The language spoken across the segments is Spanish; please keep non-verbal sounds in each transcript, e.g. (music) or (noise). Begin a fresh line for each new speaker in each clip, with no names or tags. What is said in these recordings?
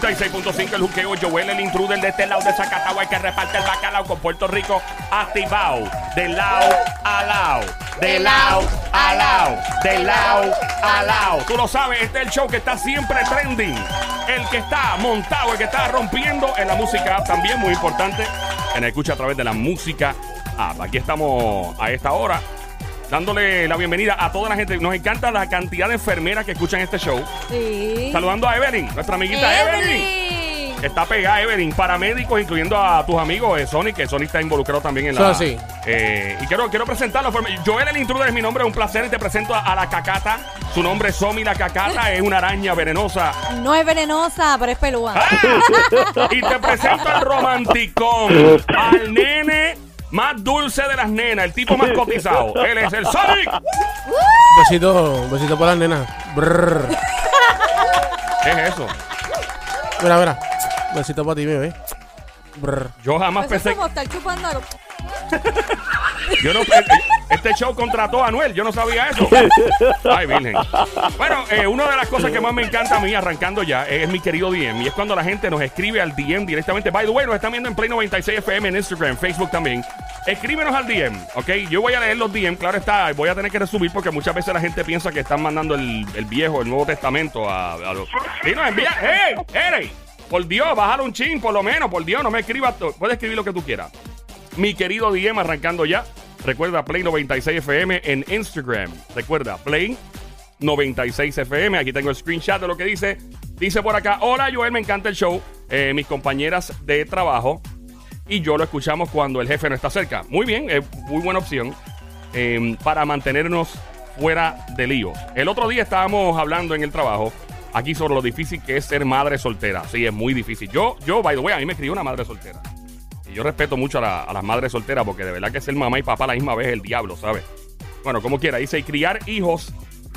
96.5 el juqueo. Joel, el intruder de este lado de Zacatau, el que reparte el bacalao con Puerto Rico activado. De lado a lado, de lado a lado, de lado a lado. Tú lo sabes, este es el show que está siempre trending. El que está montado, el que está rompiendo en la música también, muy importante. En escucha a través de la música. Aquí estamos a esta hora dándole la bienvenida a toda la gente. Nos encanta la cantidad de enfermeras que escuchan este show.
Sí.
Saludando a Evelyn, nuestra amiguita Evelyn.
Evelyn.
Está pegada Evelyn, paramédicos, incluyendo a tus amigos de Sony, que Sony está involucrado también en la.
Eso sí.
Eh, y quiero, quiero presentarlo. Joel el intruder es mi nombre, un placer. Y te presento a, a la cacata. Su nombre es Somi la cacata, (laughs) es una araña venenosa.
No es venenosa, pero es pelúa.
¡Ah! Y te presento al romanticón, al nene más dulce de las nenas, el tipo más cotizado. Él es el Sonic.
Besito, besito por las nenas.
¿Qué es eso?
Mira, mira. Besito para ti, bebé.
Yo jamás
Eso es
pensé.
como estar chupando algo. (laughs)
Yo no, este show contrató a Anuel, yo no sabía eso. Ay, virgen. Bueno, eh, una de las cosas que más me encanta a mí, arrancando ya, es mi querido DM. Y es cuando la gente nos escribe al DM directamente. By the way, nos están viendo en Play 96 FM en Instagram, Facebook también. Escríbenos al DM, ¿ok? Yo voy a leer los DM, claro está, voy a tener que resubir porque muchas veces la gente piensa que están mandando el, el viejo, el Nuevo Testamento a, a los... Y nos envía, ¡hey! ¡Ere! Por Dios, bájale un chin, por lo menos, por Dios, no me escribas, puedes escribir lo que tú quieras mi querido DM arrancando ya. Recuerda Play 96 FM en Instagram. Recuerda Play 96 FM. Aquí tengo el screenshot de lo que dice. Dice por acá, hola Joel, me encanta el show. Eh, mis compañeras de trabajo y yo lo escuchamos cuando el jefe no está cerca. Muy bien, es muy buena opción eh, para mantenernos fuera de líos. El otro día estábamos hablando en el trabajo aquí sobre lo difícil que es ser madre soltera. Sí, es muy difícil. Yo, yo, by the way, a mí me escribió una madre soltera. Y yo respeto mucho a, la- a las madres solteras porque de verdad que ser mamá y papá a la misma vez es el diablo, ¿sabes? Bueno, como quiera, dice, y criar hijos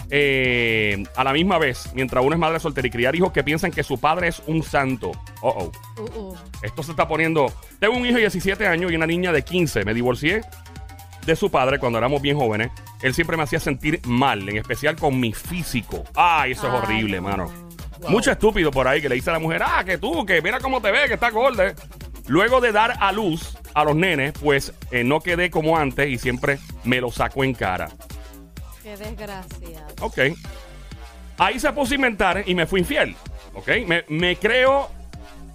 eh, a la misma vez, mientras uno es madre soltera y criar hijos que piensan que su padre es un santo. Oh, oh.
Uh, uh.
Esto se está poniendo. Tengo un hijo de 17 años y una niña de 15. Me divorcié de su padre cuando éramos bien jóvenes. Él siempre me hacía sentir mal, en especial con mi físico. Ay, eso es horrible,
no.
mano. Mucho estúpido por ahí que le dice a la mujer, ah, que tú, que mira cómo te ves, que está gorda. Luego de dar a luz a los nenes, pues eh, no quedé como antes y siempre me lo saco en cara.
Qué desgracia.
Ok. Ahí se puso a inventar y me fui infiel. Ok. Me, me creo.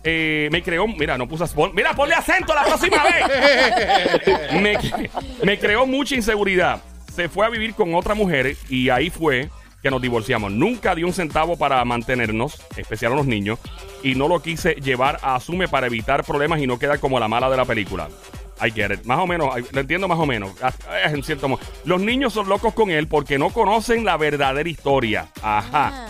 Eh, me creó. Mira, no puse. pon- mira, ponle acento la próxima vez. (laughs) me, me creó mucha inseguridad. Se fue a vivir con otra mujer y ahí fue que nos divorciamos. Nunca dio un centavo para mantenernos, especial a los niños, y no lo quise llevar a Asume para evitar problemas y no quedar como la mala de la película. I get it. Más o menos, I- lo entiendo más o menos. Ah, eh, En cierto modo. Los niños son locos con él porque no conocen la verdadera historia. Ajá.
Ah.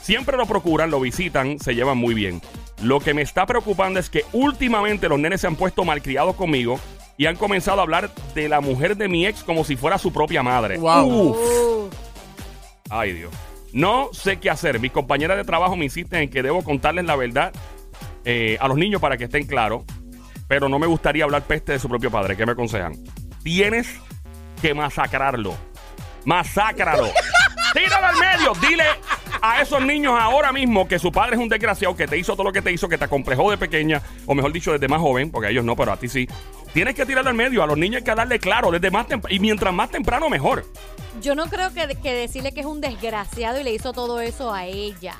Siempre lo procuran, lo visitan, se llevan muy bien. Lo que me está preocupando es que últimamente los nenes se han puesto malcriados conmigo y han comenzado a hablar de la mujer de mi ex como si fuera su propia madre.
Wow.
Uf. Ay, Dios. No sé qué hacer. Mis compañeras de trabajo me insisten en que debo contarles la verdad eh, a los niños para que estén claros, pero no me gustaría hablar peste de su propio padre. ¿Qué me aconsejan? Tienes que masacrarlo. Masácralo. (laughs) Tíralo al medio. Dile a esos niños ahora mismo que su padre es un desgraciado, que te hizo todo lo que te hizo, que te acomplejó de pequeña, o mejor dicho, desde más joven, porque a ellos no, pero a ti sí. Tienes que tirarlo al medio. A los niños hay que darle claro, desde más temprano. Y mientras más temprano, mejor.
yo no creo que, que decirle que es un desgraciado y le hizo todo eso a ella.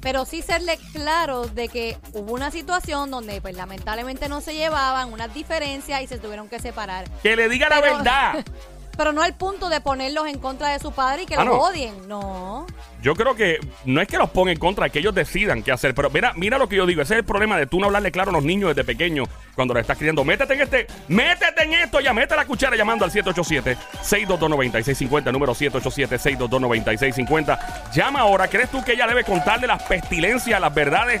Pero sí serle claro de que hubo una situación donde pues lamentablemente no se llevaban, unas diferencias y se tuvieron que separar.
Que le diga la verdad. (laughs)
Pero no al punto de ponerlos en contra de su padre y que
Ah,
los
no.
odien, no.
Yo creo que no es que los ponga en contra, es que ellos decidan qué hacer. Pero mira, mira lo que yo digo, ese es el problema de tú no hablarle claro a los niños desde pequeños cuando los estás criando. Métete en este, métete en esto ya, mete la cuchara llamando al 787-622-9650, número 787-622-9650. Llama ahora, ¿crees tú que ella debe contarle las pestilencias, las verdades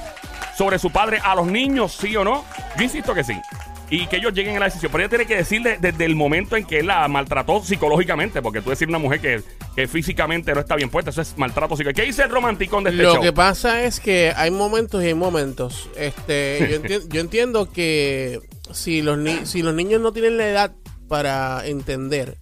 sobre su padre a los niños, sí o no? Yo insisto que sí. Y que ellos lleguen a la decisión. Pero ella tiene que decirle desde el momento en que él la maltrató psicológicamente. Porque tú decir a una mujer que, que físicamente no está bien puesta, eso es maltrato psicológico. ¿Qué dice el romanticón de este
Lo
show?
que pasa es que hay momentos y hay momentos. Este, (laughs) yo, enti- yo entiendo que si los, ni- si los niños no tienen la edad para entender,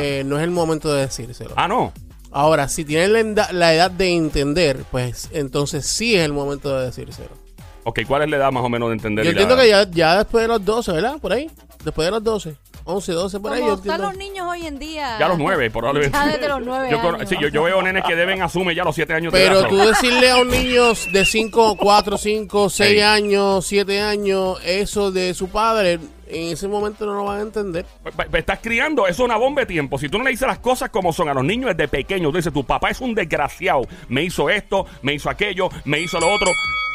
eh, no es el momento de decírselo.
ah, no.
Ahora, si tienen la, la edad de entender, pues entonces sí es el momento de decírselo.
Ok, ¿cuál es la edad más o menos de entender?
Yo
y la-
entiendo que ya, ya después de los 12, ¿verdad? Por ahí. Después de los 12. 11, 12, por ahí.
Como
Yo
están
entiendo.
los niños hoy en día.
Ya a los nueve, probablemente.
Ya desde los nueve
Yo, con-
años.
sí, yo, yo veo nenes que deben asume ya los siete años de
Pero
edad.
tú decirle a un niño de 5, 4, 5, 6
Ey.
años, 7 años, eso de su padre, en ese momento no lo van a entender.
Pues, pues, Estás criando, eso es una bomba de tiempo. Si tú no le dices las cosas como son a los niños desde pequeños, tú dices, tu papá es un desgraciado, me hizo esto, me hizo aquello, me hizo lo otro.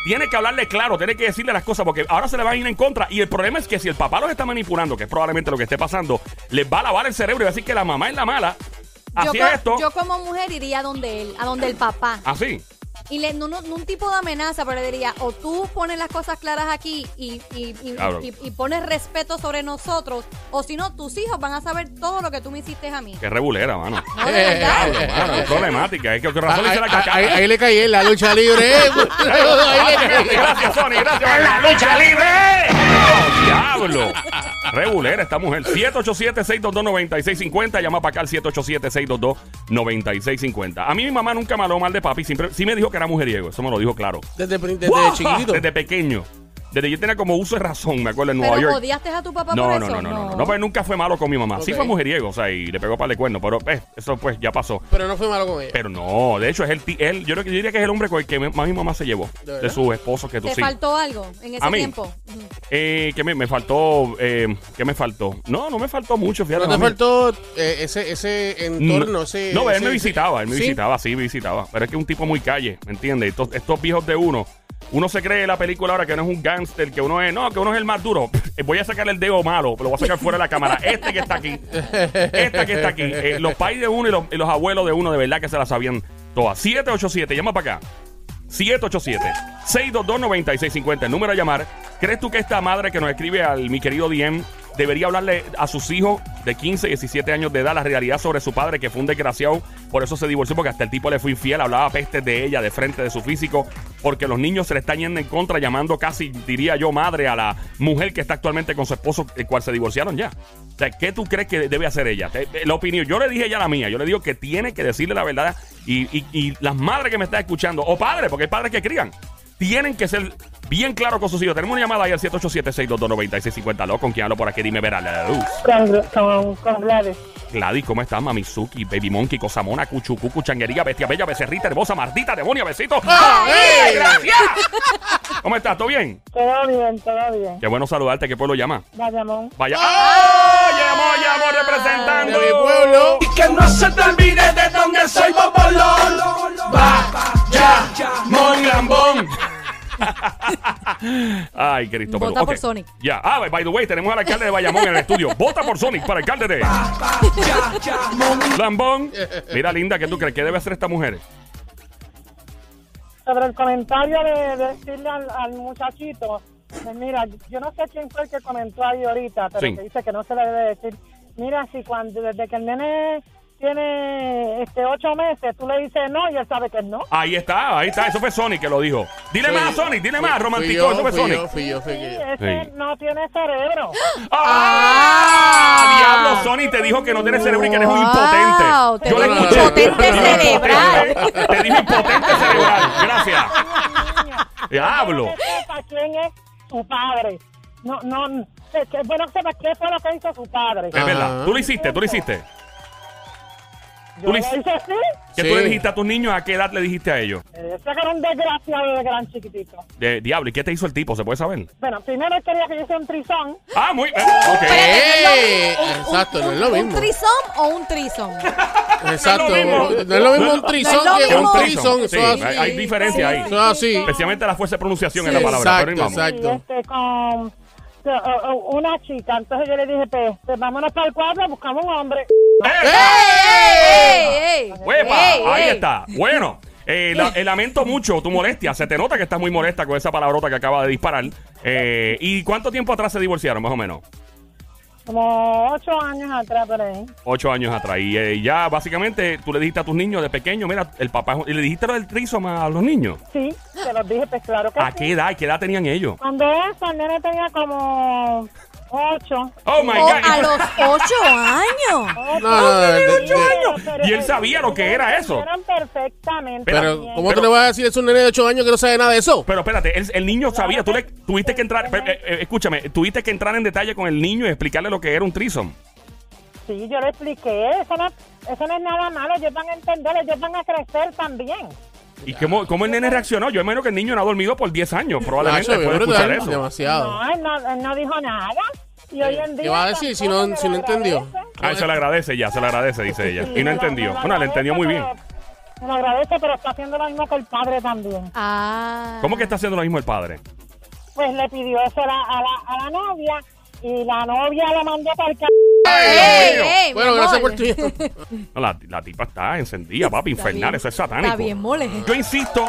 Tiene que hablarle claro, tiene que decirle las cosas porque ahora se le van a ir en contra. Y el problema es que si el papá los está manipulando, que es probablemente lo que esté pasando, les va a lavar el cerebro y va a decir que la mamá es la mala.
yo,
Así
co-
es esto.
yo como mujer iría donde él, a donde el papá.
Así.
Y le, no, no, no un tipo de amenaza, pero le diría, o tú pones las cosas claras aquí y, y, y-
Claro.
y- y pones respeto sobre nosotros, o si no, tus hijos van a saber todo lo que tú me hiciste a mí.
Que regulera, mano.
No, de verdad. (laughs)
Diablo, mano, es problemática. Es que razón le hice la
Ahí,
caca.
ahí- ahí le caí en la lucha libre. eh. Ahí le caí.
Gracias, Sony. Gracias. ¡La lucha libre! ¡Diablo! Regulera esta mujer. 787-622-9650. Llama para acá al 787-622-9650. A mí mi mamá nunca me habló mal de papi. Siempre, sí me dijo que era mujeriego. Eso me lo dijo claro.
Desde, desde.
Desde pequeño. Desde yo tenía como uso de razón, me acuerdo, en
Pero
Nueva York.
odiaste a tu papá
No,
por
no,
eso.
no, no, no, no, no, pues nunca fue malo con mi mamá. Sí fue mujeriego, o sea, y le pegó para de cuerno, pero eh, eso pues ya pasó.
Pero no fue malo con ella.
Pero no, de hecho es el, ti- él, yo, creo que- yo diría que es el hombre con el que más mi mamá se llevó.
¿De
De, sus esposos que tú
¿Te
sí.
faltó algo en ese
¿A mí?
tiempo?
Eh, ¿Qué me, me faltó? Eh, ¿Qué me faltó? No, no me faltó mucho, fíjate.
¿No te faltó eh, ese, ese entorno? ese,
No, él me
ese-
visitaba, él me
¿Sí?
visitaba, sí, me visitaba. Pero es que es un tipo muy calle, ¿me entiendes? Estos, estos viejos de uno, uno se cree en la película ahora que no es un gángster, que uno es, no, que uno es el más duro. Voy a sacar el dedo malo, lo voy a sacar fuera de la cámara. Este que está aquí, esta que está aquí. Eh, los pais de uno y los, y los abuelos de uno, de verdad que se la sabían todas. 787, llama para acá. 787-622-9650. El número a llamar. ¿Crees tú que esta madre que nos escribe al mi querido DM debería hablarle a sus hijos de 15, 17 años de edad la realidad sobre su padre que fue un desgraciado? Por eso se divorció porque hasta el tipo le fue infiel, hablaba pestes de ella, de frente de su físico, porque los niños se le están yendo en contra, llamando casi, diría yo, madre a la mujer que está actualmente con su esposo, el cual se divorciaron ya. O sea, ¿qué tú crees que debe hacer ella? Te- La opinión, yo le dije ya la mía, yo le digo que tiene que decirle la verdad y, y- y las madres que me están escuchando, o padres, porque hay padres que crían, tienen que ser bien claros con sus hijos. Tenemos una llamada ahí al 787-622-9650. ¿Con quién hablo por aquí? Dime, verá la luz.
Con, con, con Gladys.
Gladys, ¿cómo estás? Mamizuki, Baby Monkey, Cosamona, Cuchucucu, Changuería, Bestia Bella, Becerrita, Hermosa, Mardita, Demonia, Besito. ¡Ay, gracias! ¿Cómo estás? ¿Todo bien?
Todo bien, todo bien.
Qué bueno saludarte. ¿Qué pueblo llama?
Bayamón.
Vaya. ¡Ah! Llamó, llamó representando.
De mi pueblo.
Que no se te olvide
Ay, Cristo.
Vota por Sonic.
Ya. Ah, by the way, tenemos al alcalde de Bayamón en el estudio. Vota por Sonic para alcalde de. Lambón. Mira, linda, ¿qué tú crees? ¿Qué debe hacer esta mujer?
Sobre el comentario de, de decirle al, al muchachito, pues mira, yo no sé quién fue el que comentó ahí ahorita, pero
Sí.
que dice que no se le debe decir, mira, si cuando desde que el nene tiene este ocho meses, tú le dices no y él sabe que no.
Ahí está, ahí está. Eso fue Sonic que lo dijo. Dile
Sí.
más, Sonic, dile más, romántico. Eso fue
fui
Sonic.
yo, fui yo, fui
Sí,
yo.
ese
Sí.
no tiene cerebro.
¡Ah! Diablo, Sonic te dijo que no tienes cerebro y que eres un
Wow,
impotente.
te
Yo le
dijo
escuché.
impotente cerebral.
impotente. Te dijo impotente cerebral. Gracias. Diablo.
Que sepa quién es su padre. No, no, que, que bueno que sepa qué fue lo que hizo su padre.
Es verdad. Tú lo hiciste, tú lo hiciste. Tú
le hice así.
¿Qué
Sí.
tú le dijiste a tus niños? ¿A qué edad le dijiste a ellos?
Ese que era un desgraciado de gran chiquitito.
De, diablo, ¿y qué te hizo el tipo? ¿Se puede saber?
Bueno, primero él quería que yo hiciera un trizón.
Ah, muy. eh, ok.
¡Eh!
Un-
Exacto, no es lo
un-
mismo.
¿Un trisón o un trison? (laughs)
Exacto.
No es lo mismo.
No es lo mismo un
No es
trison
lo
que
mismo.
un trison. Eso
Sí,
es
hay, hay diferencia ahí.
Eso es así.
Especialmente la fuerza de pronunciación en la palabra. pero ahí
exacto,
vamos.
exacto.
Este con una chica. Entonces yo le dije, pues, pues, vámonos para el cuadro, buscamos un hombre.
¡Eh!
¡Ey, ey!
¡Huepa!
¡Ey,
Ahí está. Bueno, eh, la- eh, lamento mucho tu molestia. Se te nota que estás muy molesta con esa palabrota que acaba de disparar. Eh, ¿Y cuánto tiempo atrás se divorciaron, más o menos?
Como ocho años atrás por ahí.
Ocho años atrás. Y eh, ya, básicamente, tú le dijiste a tus niños de pequeño, mira, el papá... ¿Y le dijiste lo del trisom a los niños?
Sí, te los dije, pues claro que
¿A
sí.
qué edad? ¿Qué edad tenían ellos?
Cuando eso, el nene tenía como ocho.
Oh my
O
God.
a los ocho años.
Ocho.
No, no, de-
Pero-
Y él sabía lo que era eso.
Eran perfectamente.
Pero,
bien.
¿cómo
Pero-
tú le vas a decir a un nene de 8 años que no sabe nada de eso?
Pero espérate, el, el niño sabía, tú le tuviste que entrar, eh, eh, escúchame, tuviste que entrar en detalle con el niño y explicarle lo que era un trisom.
Sí, yo le expliqué. Eso no, eso no es nada malo. Ellos van a entender, ellos van a crecer también.
¿Y cómo, cómo el nene reaccionó? Yo imagino que el niño no ha dormido por 10 años, probablemente
Nacho,
después de escuchar eso.
Demasiado.
No, él no, él no dijo nada. Y hoy en día.
¿Qué va a decir si no- si no entendió?
Ah, se le agradece ya, se le agradece, dice ella.
Sí,
Y no entendió. Bueno, le entendió muy bien.
pero- Me agradece, pero está haciendo lo mismo que el padre también.
Ah.
¿Cómo que está haciendo lo mismo el padre?
Pues le pidió eso a la, a la, a la novia y la novia lo mandó para el
Bueno, gracias por. (laughs)
No, la, la tipa está encendida, papi,
Está
infernal,
bien.
eso es satánico.
Está bien mole.
Yo insisto,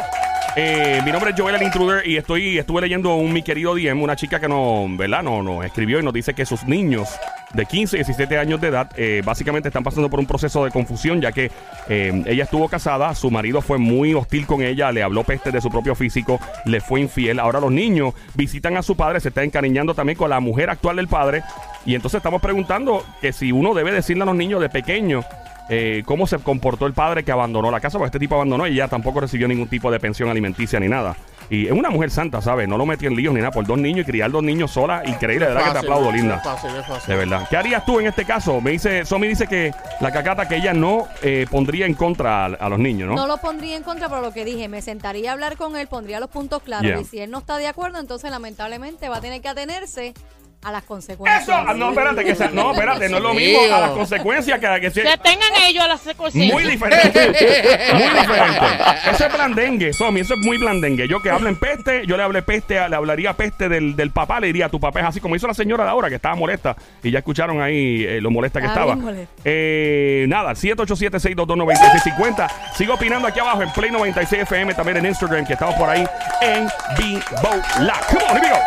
eh, mi nombre es Joel el Intruder y estoy estuve leyendo un mi querido DM, una chica que nos, ¿verdad? No, nos escribió y nos dice que sus niños de 15 y 17 años de edad eh, básicamente están pasando por un proceso de confusión ya que eh, ella estuvo casada, su marido fue muy hostil con ella, le habló peste de su propio físico, le fue infiel. Ahora los niños visitan a su padre, se están encariñando también con la mujer actual del padre y entonces estamos preguntando que si uno debe decirle a los niños de pequeño eh, cómo se comportó el padre que abandonó la casa, porque este tipo abandonó y ella tampoco recibió ningún tipo de pensión alimenticia ni nada. Y es una mujer santa, ¿sabes? No lo metió en líos ni nada por dos niños y criar dos niños sola. Increíble, de verdad que te aplaudo,
no es
linda.
fácil, es fácil.
De verdad. ¿Qué harías tú en este caso? Me dice, Somi dice que la cacata que ella no eh, pondría en contra a, a los niños, ¿no?
No lo pondría en contra, pero lo que dije, me sentaría a hablar con él, pondría los puntos claros.
Yeah.
Y si él no está de acuerdo, entonces lamentablemente va a tener que atenerse a las consecuencias.
Eso, ah, no, espérate, que sea- no, espérate, no es lo mismo a las consecuencias que, que se-
Que tengan ellos las consecuencias.
Muy diferente. muy diferente. Eso es blandengue, Somi. Eso es muy blandengue. Yo que hablen peste, yo le hablé peste, a- le hablaría peste del, del papá, le diría tu papá es así, como hizo la señora de ahora, que estaba molesta. Y ya escucharon ahí eh, lo molesta que
Estaba.
Eh, nada, 787-622-9650. Sigo opinando aquí abajo en Play 96 FM, también en Instagram, que estamos por ahí en vivo. La. Come on, here we go.